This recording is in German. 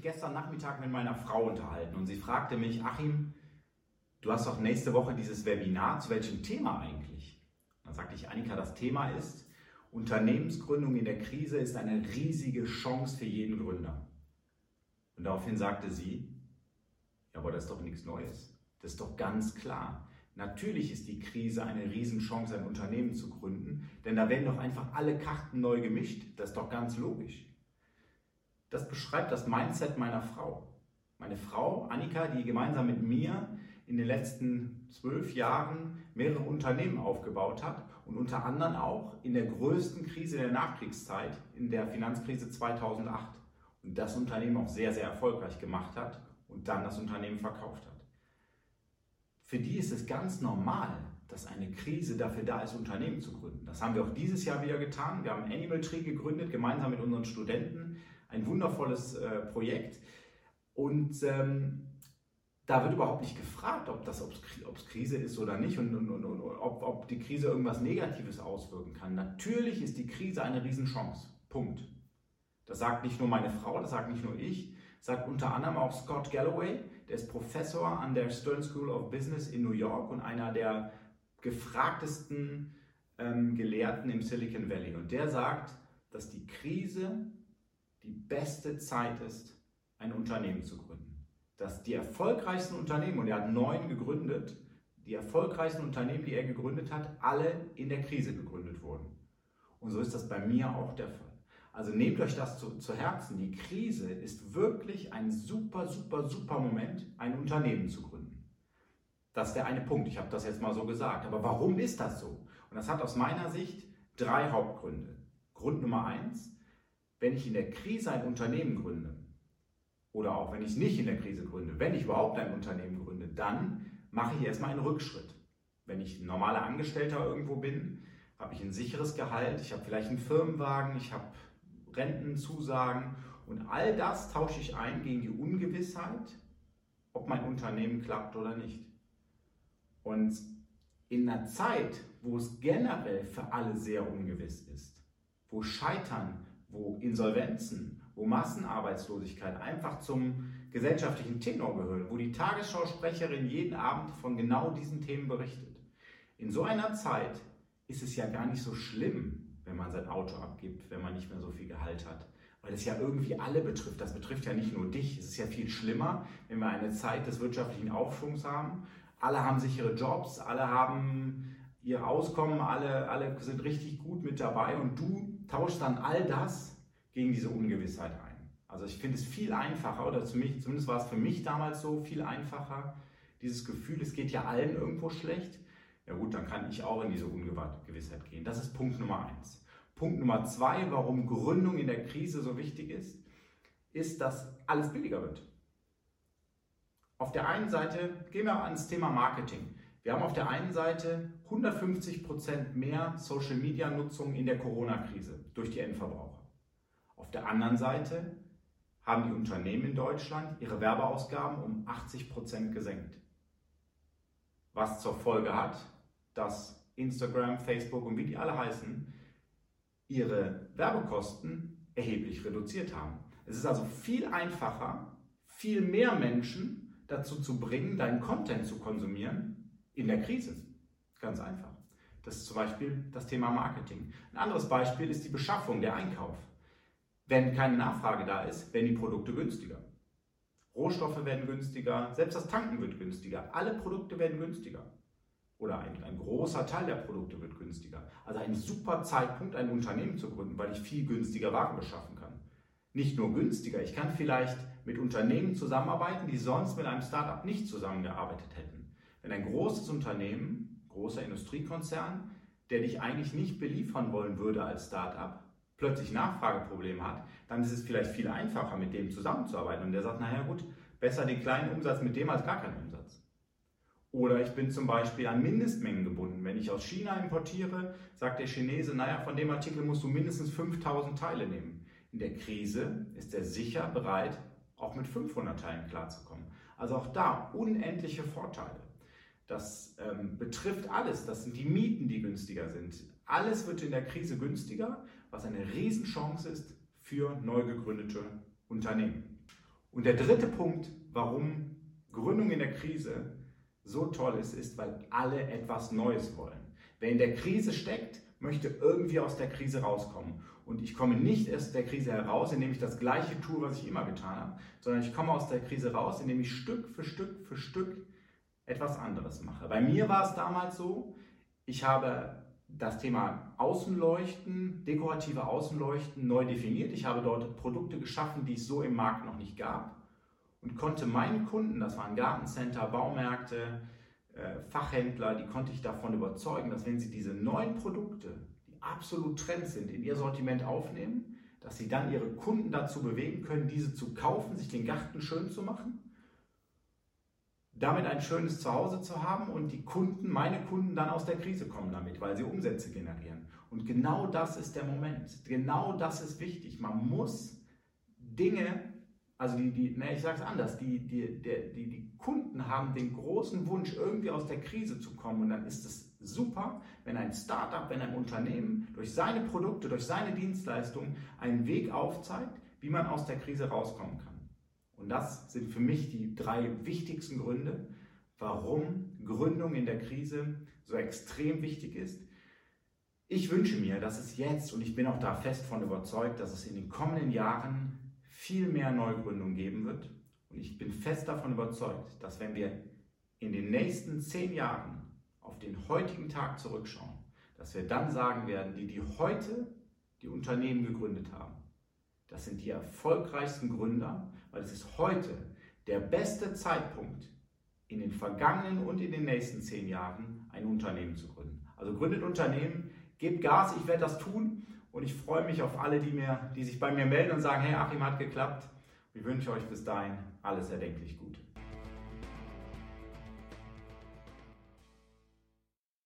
mich gestern Nachmittag mit meiner Frau unterhalten und sie fragte mich, Achim, du hast doch nächste Woche dieses Webinar, zu welchem Thema eigentlich? Dann sagte ich, Annika, das Thema ist, Unternehmensgründung in der Krise ist eine riesige Chance für jeden Gründer. Und daraufhin sagte sie, ja, aber das ist doch nichts Neues. Das ist doch ganz klar. Natürlich ist die Krise eine Riesenchance, ein Unternehmen zu gründen, denn da werden doch einfach alle Karten neu gemischt. Das ist doch ganz logisch. Das beschreibt das Mindset meiner Frau. Meine Frau, Annika, die gemeinsam mit mir in den letzten zwölf Jahren mehrere Unternehmen aufgebaut hat und unter anderem auch in der größten Krise der Nachkriegszeit, in der Finanzkrise 2008. Und das Unternehmen auch sehr, sehr erfolgreich gemacht hat und dann das Unternehmen verkauft hat. Für die ist es ganz normal, dass eine Krise dafür da ist, Unternehmen zu gründen. Das haben wir auch dieses Jahr wieder getan. Wir haben Animal Tree gegründet, gemeinsam mit unseren Studenten. Ein wundervolles äh, Projekt. Und ähm, da wird überhaupt nicht gefragt, ob das ob's Krise ist oder nicht und, und, und, und ob, ob, die Krise irgendwas Negatives auswirken kann. Natürlich ist die Krise eine Riesenchance. Punkt. Das sagt nicht nur meine Frau, das sagt nicht nur ich, sagt unter anderem auch Scott Galloway, der ist Professor an der Stern School of Business in New York und einer der gefragtesten ähm, Gelehrten im Silicon Valley. Und der sagt, dass die Krise die beste Zeit ist, ein Unternehmen zu gründen dass die erfolgreichsten Unternehmen, und er hat neun gegründet, die erfolgreichsten Unternehmen, die er gegründet hat, alle in der Krise gegründet wurden. Und so ist das bei mir auch der Fall. Also nehmt euch das zu, zu Herzen. Die Krise ist wirklich ein super, super, super Moment, ein Unternehmen zu gründen. Das ist der eine Punkt. Ich habe das jetzt mal so gesagt. Aber warum ist das so? Und das hat aus meiner Sicht drei Hauptgründe. Grund Nummer eins, wenn ich in der Krise ein Unternehmen gründe, oder auch wenn ich es nicht in der Krise gründe, wenn ich überhaupt ein Unternehmen gründe, dann mache ich erstmal einen Rückschritt. Wenn ich ein normaler Angestellter irgendwo bin, habe ich ein sicheres Gehalt, ich habe vielleicht einen Firmenwagen, ich habe Rentenzusagen und all das tausche ich ein gegen die Ungewissheit, ob mein Unternehmen klappt oder nicht. Und in einer Zeit, wo es generell für alle sehr ungewiss ist, wo Scheitern, wo Insolvenzen, wo Massenarbeitslosigkeit einfach zum gesellschaftlichen Tenor gehört, wo die Tagesschausprecherin jeden Abend von genau diesen Themen berichtet. In so einer Zeit ist es ja gar nicht so schlimm, wenn man sein Auto abgibt, wenn man nicht mehr so viel Gehalt hat. Weil es ja irgendwie alle betrifft. Das betrifft ja nicht nur dich. Es ist ja viel schlimmer, wenn wir eine Zeit des wirtschaftlichen Aufschwungs haben. Alle haben sichere Jobs, alle haben ihr Auskommen, alle, alle sind richtig gut mit dabei und du tauschst dann all das gegen diese Ungewissheit ein. Also ich finde es viel einfacher, oder zumindest war es für mich damals so viel einfacher, dieses Gefühl, es geht ja allen irgendwo schlecht. Ja gut, dann kann ich auch in diese Ungewissheit gehen. Das ist Punkt Nummer eins. Punkt Nummer zwei, warum Gründung in der Krise so wichtig ist, ist, dass alles billiger wird. Auf der einen Seite gehen wir ans Thema Marketing. Wir haben auf der einen Seite 150% mehr Social-Media-Nutzung in der Corona-Krise durch die Endverbraucher. Auf der anderen Seite haben die Unternehmen in Deutschland ihre Werbeausgaben um 80 Prozent gesenkt. Was zur Folge hat, dass Instagram, Facebook und wie die alle heißen, ihre Werbekosten erheblich reduziert haben. Es ist also viel einfacher, viel mehr Menschen dazu zu bringen, deinen Content zu konsumieren in der Krise. Ganz einfach. Das ist zum Beispiel das Thema Marketing. Ein anderes Beispiel ist die Beschaffung, der Einkauf. Wenn keine Nachfrage da ist, werden die Produkte günstiger. Rohstoffe werden günstiger, selbst das Tanken wird günstiger. Alle Produkte werden günstiger. Oder ein, ein großer Teil der Produkte wird günstiger. Also ein super Zeitpunkt, ein Unternehmen zu gründen, weil ich viel günstiger Waren beschaffen kann. Nicht nur günstiger, ich kann vielleicht mit Unternehmen zusammenarbeiten, die sonst mit einem Startup nicht zusammengearbeitet hätten. Wenn ein großes Unternehmen, großer Industriekonzern, der dich eigentlich nicht beliefern wollen würde als Startup, plötzlich Nachfrageproblem hat, dann ist es vielleicht viel einfacher, mit dem zusammenzuarbeiten. Und der sagt, naja gut, besser den kleinen Umsatz mit dem als gar keinen Umsatz. Oder ich bin zum Beispiel an Mindestmengen gebunden. Wenn ich aus China importiere, sagt der Chinese, naja, von dem Artikel musst du mindestens 5000 Teile nehmen. In der Krise ist er sicher bereit, auch mit 500 Teilen klarzukommen. Also auch da unendliche Vorteile. Das ähm, betrifft alles. Das sind die Mieten, die günstiger sind. Alles wird in der Krise günstiger was eine Riesenchance ist für neu gegründete Unternehmen. Und der dritte Punkt, warum Gründung in der Krise so toll ist, ist, weil alle etwas Neues wollen. Wer in der Krise steckt, möchte irgendwie aus der Krise rauskommen. Und ich komme nicht aus der Krise heraus, indem ich das Gleiche tue, was ich immer getan habe, sondern ich komme aus der Krise raus, indem ich Stück für Stück für Stück etwas anderes mache. Bei mir war es damals so, ich habe das Thema Außenleuchten, dekorative Außenleuchten neu definiert. Ich habe dort Produkte geschaffen, die es so im Markt noch nicht gab und konnte meinen Kunden, das waren Gartencenter, Baumärkte, äh, Fachhändler, die konnte ich davon überzeugen, dass wenn sie diese neuen Produkte, die absolut Trend sind, in ihr Sortiment aufnehmen, dass sie dann ihre Kunden dazu bewegen können, diese zu kaufen, sich den Garten schön zu machen, damit ein schönes Zuhause zu haben und die Kunden, meine Kunden dann aus der Krise kommen damit, weil sie Umsätze generieren. Und genau das ist der Moment. Genau das ist wichtig. Man muss Dinge also die, die ne, ich sage es anders, die, die, die, die Kunden haben den großen Wunsch, irgendwie aus der Krise zu kommen. Und dann ist es super, wenn ein Startup, wenn ein Unternehmen durch seine Produkte, durch seine Dienstleistungen einen Weg aufzeigt, wie man aus der Krise rauskommen kann. Und das sind für mich die drei wichtigsten Gründe, warum Gründung in der Krise so extrem wichtig ist. Ich wünsche mir, dass es jetzt, und ich bin auch da fest von überzeugt, dass es in den kommenden Jahren viel mehr Neugründungen geben wird. Und ich bin fest davon überzeugt, dass wenn wir in den nächsten zehn Jahren auf den heutigen Tag zurückschauen, dass wir dann sagen werden, die, die heute die Unternehmen gegründet haben, das sind die erfolgreichsten Gründer, weil es ist heute der beste Zeitpunkt, in den vergangenen und in den nächsten zehn Jahren ein Unternehmen zu gründen. Also gründet Unternehmen, gebt Gas, ich werde das tun und ich freue mich auf alle, die, mir, die sich bei mir melden und sagen, hey, Achim hat geklappt. Ich wünsche euch bis dahin alles erdenklich Gute.